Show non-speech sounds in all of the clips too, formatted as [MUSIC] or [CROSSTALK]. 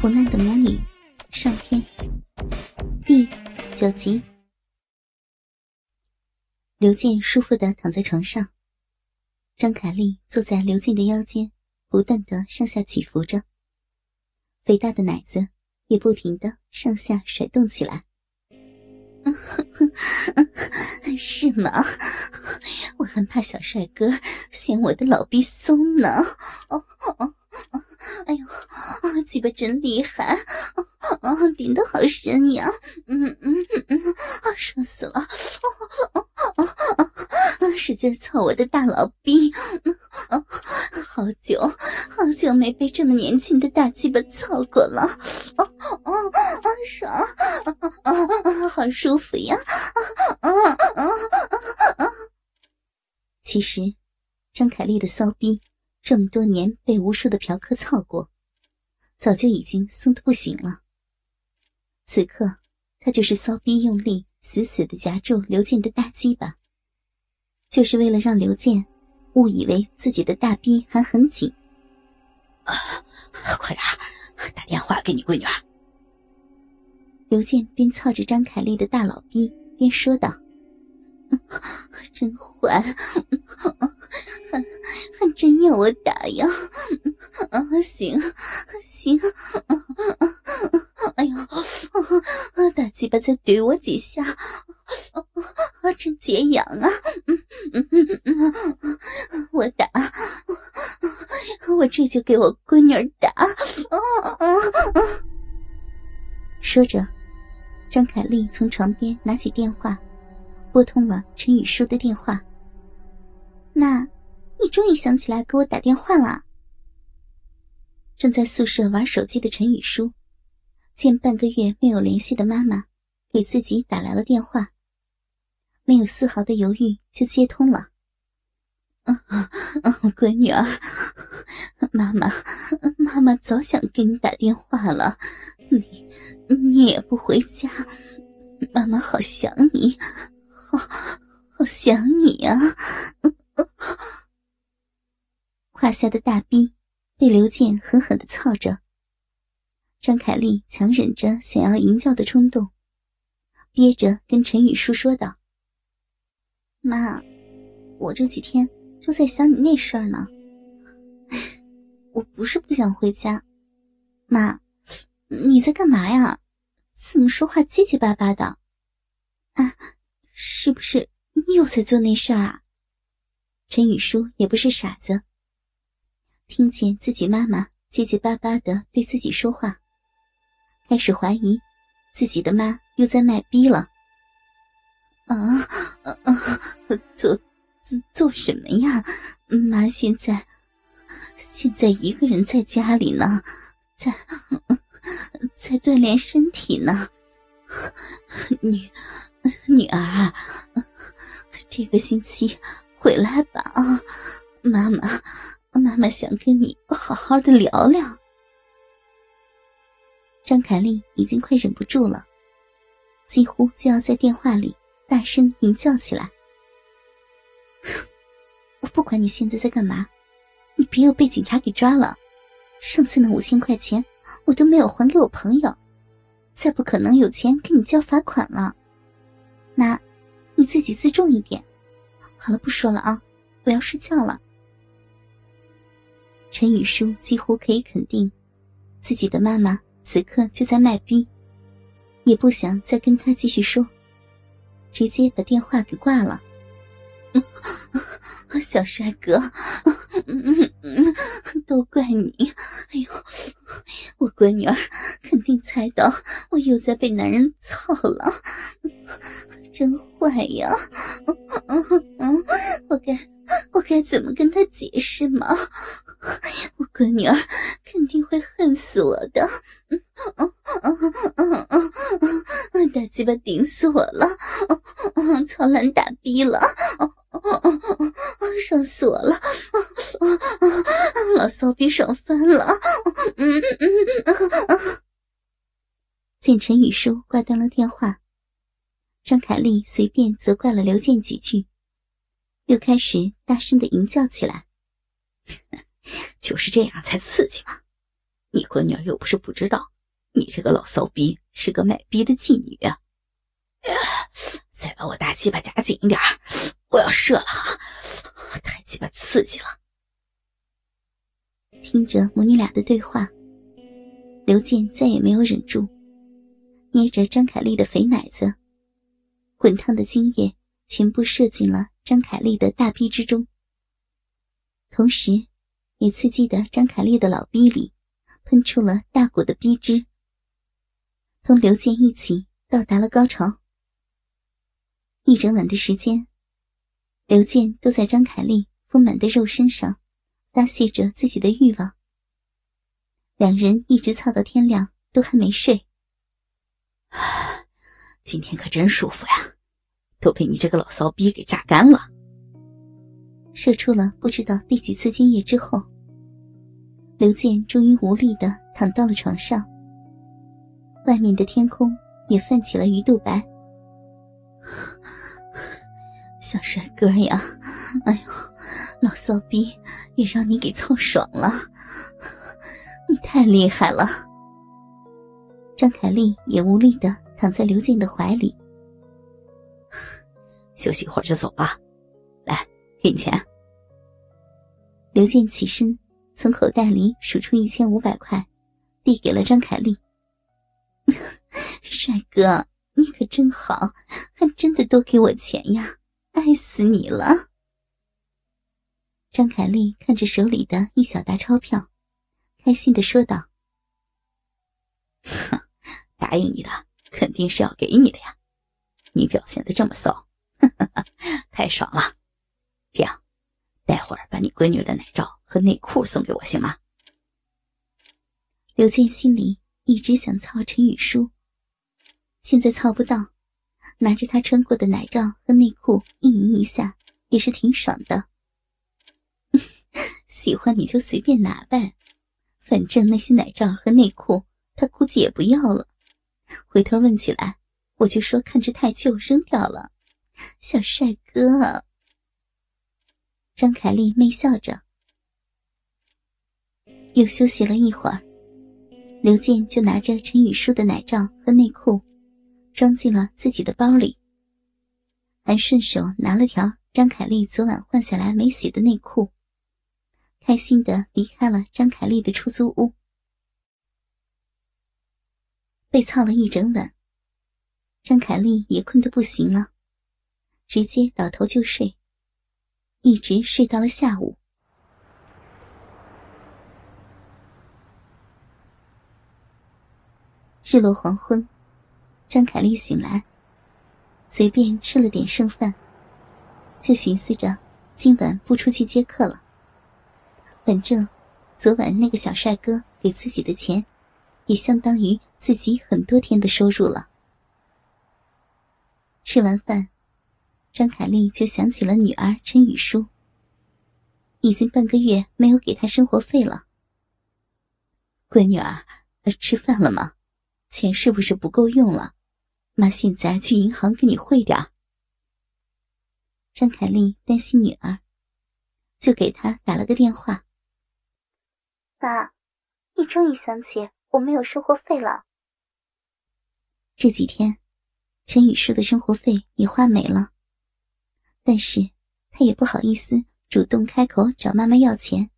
苦难的母女上篇第九集。刘健舒服的躺在床上，张凯丽坐在刘健的腰间，不断的上下起伏着，肥大的奶子也不停的上下甩动起来。[LAUGHS] 是吗？我还怕小帅哥嫌我的老逼松呢。哦哦！哎呦，啊，鸡巴真厉害！啊，顶得好深呀！嗯嗯嗯，啊，爽死了！啊啊啊啊！使劲操我的大老逼！好久好久没被这么年轻的大鸡巴操过了！啊啊啊！爽！啊啊啊！好舒服呀！啊啊啊啊啊！其实，张凯丽的骚逼。这么多年被无数的嫖客操过，早就已经松的不行了。此刻，他就是骚逼用力，死死的夹住刘健的大鸡巴，就是为了让刘健误以为自己的大逼还很紧。啊，快点打电话给你闺女。刘健边操着张凯丽的大老逼，边说道。真坏，[LAUGHS] 还还真要我打呀！[LAUGHS] 啊，行行，[LAUGHS] 哎呦，大鸡巴再怼我几下，啊，真解痒啊！嗯嗯嗯我打，我这就给我闺女打！啊啊！说着，张凯丽从床边拿起电话。拨通了陈雨舒的电话。那，你终于想起来给我打电话了。正在宿舍玩手机的陈雨舒，见半个月没有联系的妈妈给自己打来了电话，没有丝毫的犹豫就接通了。嗯嗯，[LAUGHS] 闺女儿，[LAUGHS] 妈妈，[LAUGHS] 妈妈早想给你打电话了，你你也不回家，妈妈好想你。好，好想你呀！胯下的大逼被刘健狠狠的操着，张凯丽强忍着想要淫叫的冲动，憋着跟陈宇舒说道：“妈，我这几天就在想你那事儿呢。[LAUGHS] 我不是不想回家，妈，你在干嘛呀？怎么说话结结巴巴的？啊？”是不是又在做那事儿啊？陈雨舒也不是傻子，听见自己妈妈结结巴巴的对自己说话，开始怀疑自己的妈又在卖逼了。啊啊！做做做什么呀？妈现在现在一个人在家里呢，在 [LAUGHS] 在锻炼身体呢。[LAUGHS] 女女儿啊，这个星期回来吧啊！妈妈，妈妈想跟你好好的聊聊。张凯丽已经快忍不住了，几乎就要在电话里大声吟叫起来。[LAUGHS] 我不管你现在在干嘛，你别又被警察给抓了。上次那五千块钱我都没有还给我朋友。再不可能有钱给你交罚款了，那，你自己自重一点。好了，不说了啊，我要睡觉了。陈雨舒几乎可以肯定，自己的妈妈此刻就在卖逼，也不想再跟他继续说，直接把电话给挂了。[LAUGHS] 小帅哥，[LAUGHS] 都怪你！哎呦，我闺女儿肯定猜到我又在被男人操了，真坏呀！[LAUGHS] 嗯嗯嗯我该我该怎么跟他解释嘛？[LAUGHS] 我闺女儿肯定会恨死我的！[LAUGHS] 大鸡巴顶死我了！操烂大逼了！爽死我了！老骚逼爽翻了！嗯嗯见陈雨舒挂断了电话，张凯丽随便责怪了刘健几句，又开始大声的吟叫起来：“ [LAUGHS] 就是这样才刺激嘛！你闺女又不是不知道，你这个老骚逼是个卖逼的妓女啊！再把我大鸡巴夹紧一点我要射了，太鸡巴刺激了！听着母女俩的对话，刘健再也没有忍住，捏着张凯丽的肥奶子，滚烫的精液全部射进了张凯丽的大逼之中，同时，也刺激的张凯丽的老逼里喷出了大股的逼汁，同刘健一起到达了高潮。一整晚的时间，刘健都在张凯丽丰满的肉身上。发泄着自己的欲望，两人一直操到天亮，都还没睡。今天可真舒服呀，都被你这个老骚逼给榨干了。射出了不知道第几次精液之后，刘健终于无力的躺到了床上。外面的天空也泛起了鱼肚白。小帅哥呀，哎呦，老骚逼也让你给操爽了，你太厉害了。张凯丽也无力的躺在刘健的怀里，休息一会儿就走了。来，给你钱。刘健起身，从口袋里数出一千五百块，递给了张凯丽。[LAUGHS] 帅哥，你可真好，还真的多给我钱呀。爱死你了！张凯丽看着手里的一小沓钞票，开心的说道：“哼，[LAUGHS] 答应你的肯定是要给你的呀！你表现的这么骚，[LAUGHS] 太爽了！这样，待会儿把你闺女的奶罩和内裤送给我，行吗？”刘健心里一直想操陈雨舒，现在操不到。拿着他穿过的奶罩和内裤一淫一下，也是挺爽的。[LAUGHS] 喜欢你就随便拿呗，反正那些奶罩和内裤他估计也不要了。回头问起来，我就说看着太旧扔掉了。小帅哥，张凯丽媚笑着，又休息了一会儿，刘健就拿着陈雨舒的奶罩和内裤。装进了自己的包里，还顺手拿了条张凯丽昨晚换下来没洗的内裤，开心的离开了张凯丽的出租屋。被操了一整晚，张凯丽也困得不行了，直接倒头就睡，一直睡到了下午。日落黄昏。张凯丽醒来，随便吃了点剩饭，就寻思着今晚不出去接客了。反正昨晚那个小帅哥给自己的钱，也相当于自己很多天的收入了。吃完饭，张凯丽就想起了女儿陈雨舒，已经半个月没有给她生活费了。闺女儿，吃饭了吗？钱是不是不够用了？妈，现在去银行给你汇点张凯丽担心女儿，就给她打了个电话。妈，你终于想起我没有生活费了。这几天，陈雨舒的生活费也花没了，但是他也不好意思主动开口找妈妈要钱，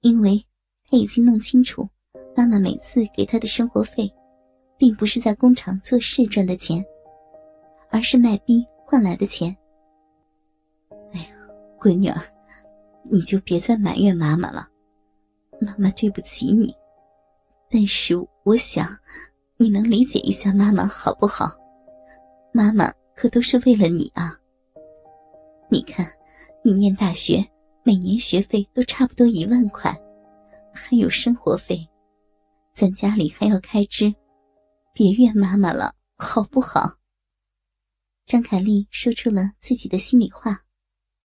因为他已经弄清楚，妈妈每次给他的生活费。并不是在工厂做事赚的钱，而是卖逼换来的钱。哎呀，闺女儿，你就别再埋怨妈妈了，妈妈对不起你。但是我想，你能理解一下妈妈好不好？妈妈可都是为了你啊。你看，你念大学，每年学费都差不多一万块，还有生活费，咱家里还要开支。别怨妈妈了，好不好？张凯丽说出了自己的心里话。